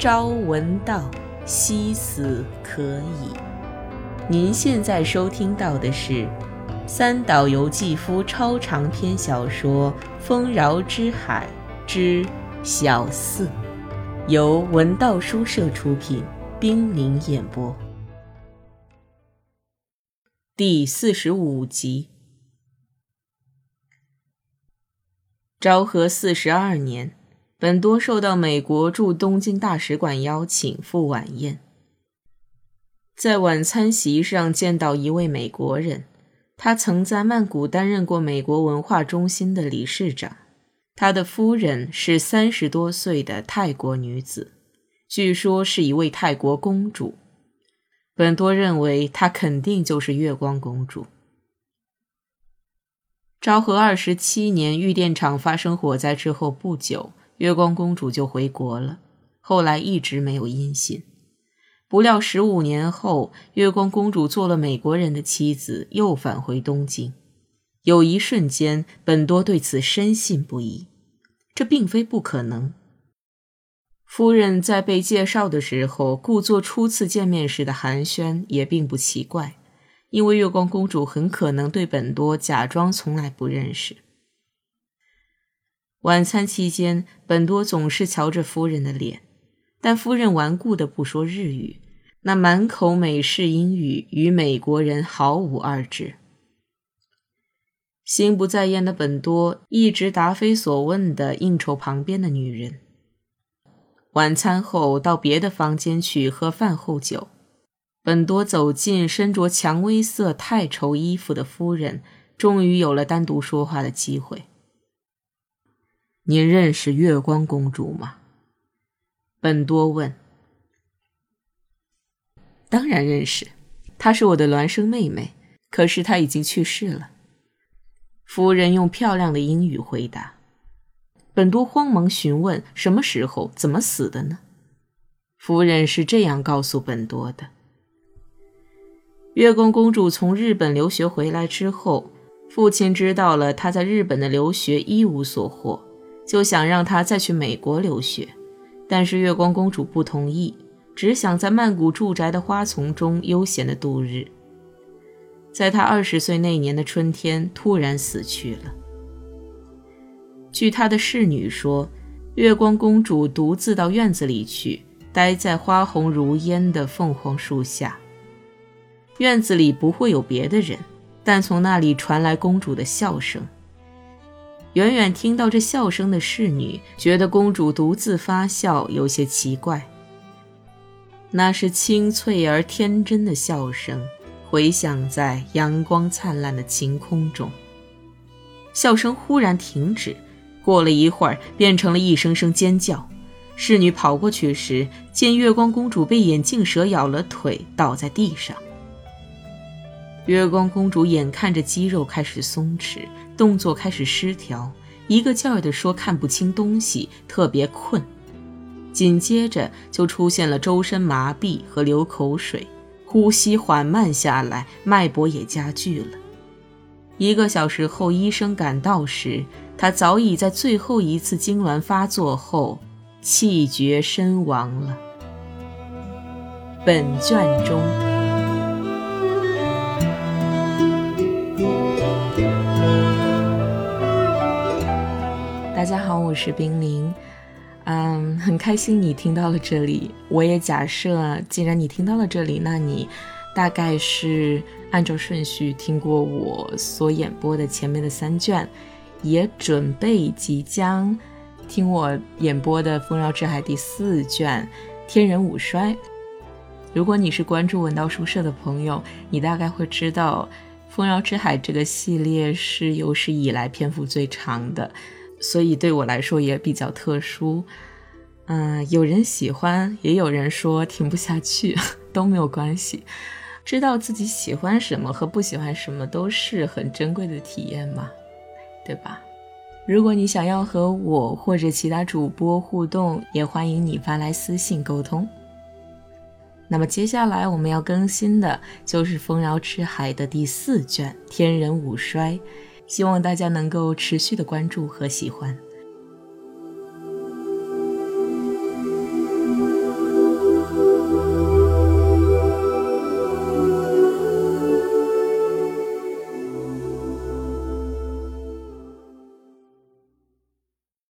朝闻道，夕死可矣。您现在收听到的是三岛由纪夫超长篇小说《丰饶之海之小四》，由文道书社出品，冰凌演播，第四十五集。昭和四十二年。本多受到美国驻东京大使馆邀请赴晚宴，在晚餐席上见到一位美国人，他曾在曼谷担任过美国文化中心的理事长。他的夫人是三十多岁的泰国女子，据说是一位泰国公主。本多认为她肯定就是月光公主。昭和二十七年，玉电厂发生火灾之后不久。月光公主就回国了，后来一直没有音信。不料十五年后，月光公主做了美国人的妻子，又返回东京。有一瞬间，本多对此深信不疑。这并非不可能。夫人在被介绍的时候，故作初次见面时的寒暄也并不奇怪，因为月光公主很可能对本多假装从来不认识。晚餐期间，本多总是瞧着夫人的脸，但夫人顽固的不说日语，那满口美式英语与美国人毫无二致。心不在焉的本多一直答非所问的应酬旁边的女人。晚餐后到别的房间去喝饭后酒，本多走进身着蔷薇色太绸衣服的夫人，终于有了单独说话的机会。您认识月光公主吗？本多问。当然认识，她是我的孪生妹妹。可是她已经去世了。夫人用漂亮的英语回答。本多慌忙询问：什么时候？怎么死的呢？夫人是这样告诉本多的：月光公主从日本留学回来之后，父亲知道了她在日本的留学一无所获。就想让她再去美国留学，但是月光公主不同意，只想在曼谷住宅的花丛中悠闲的度日。在她二十岁那年的春天，突然死去了。据她的侍女说，月光公主独自到院子里去，待在花红如烟的凤凰树下。院子里不会有别的人，但从那里传来公主的笑声。远远听到这笑声的侍女觉得公主独自发笑有些奇怪。那是清脆而天真的笑声，回响在阳光灿烂的晴空中。笑声忽然停止，过了一会儿，变成了一声声尖叫。侍女跑过去时，见月光公主被眼镜蛇咬了腿，倒在地上。月光公主眼看着肌肉开始松弛。动作开始失调，一个劲儿地说看不清东西，特别困。紧接着就出现了周身麻痹和流口水，呼吸缓慢下来，脉搏也加剧了。一个小时后，医生赶到时，他早已在最后一次痉挛发作后气绝身亡了。本卷中。大家好，我是冰凌，嗯，很开心你听到了这里。我也假设，既然你听到了这里，那你大概是按照顺序听过我所演播的前面的三卷，也准备即将听我演播的《丰饶之海》第四卷《天人五衰》。如果你是关注文道书社的朋友，你大概会知道，《丰饶之海》这个系列是有史以来篇幅最长的。所以对我来说也比较特殊，嗯，有人喜欢，也有人说听不下去，都没有关系。知道自己喜欢什么和不喜欢什么都是很珍贵的体验嘛，对吧？如果你想要和我或者其他主播互动，也欢迎你发来私信沟通。那么接下来我们要更新的就是《丰饶之海》的第四卷《天人五衰》。希望大家能够持续的关注和喜欢。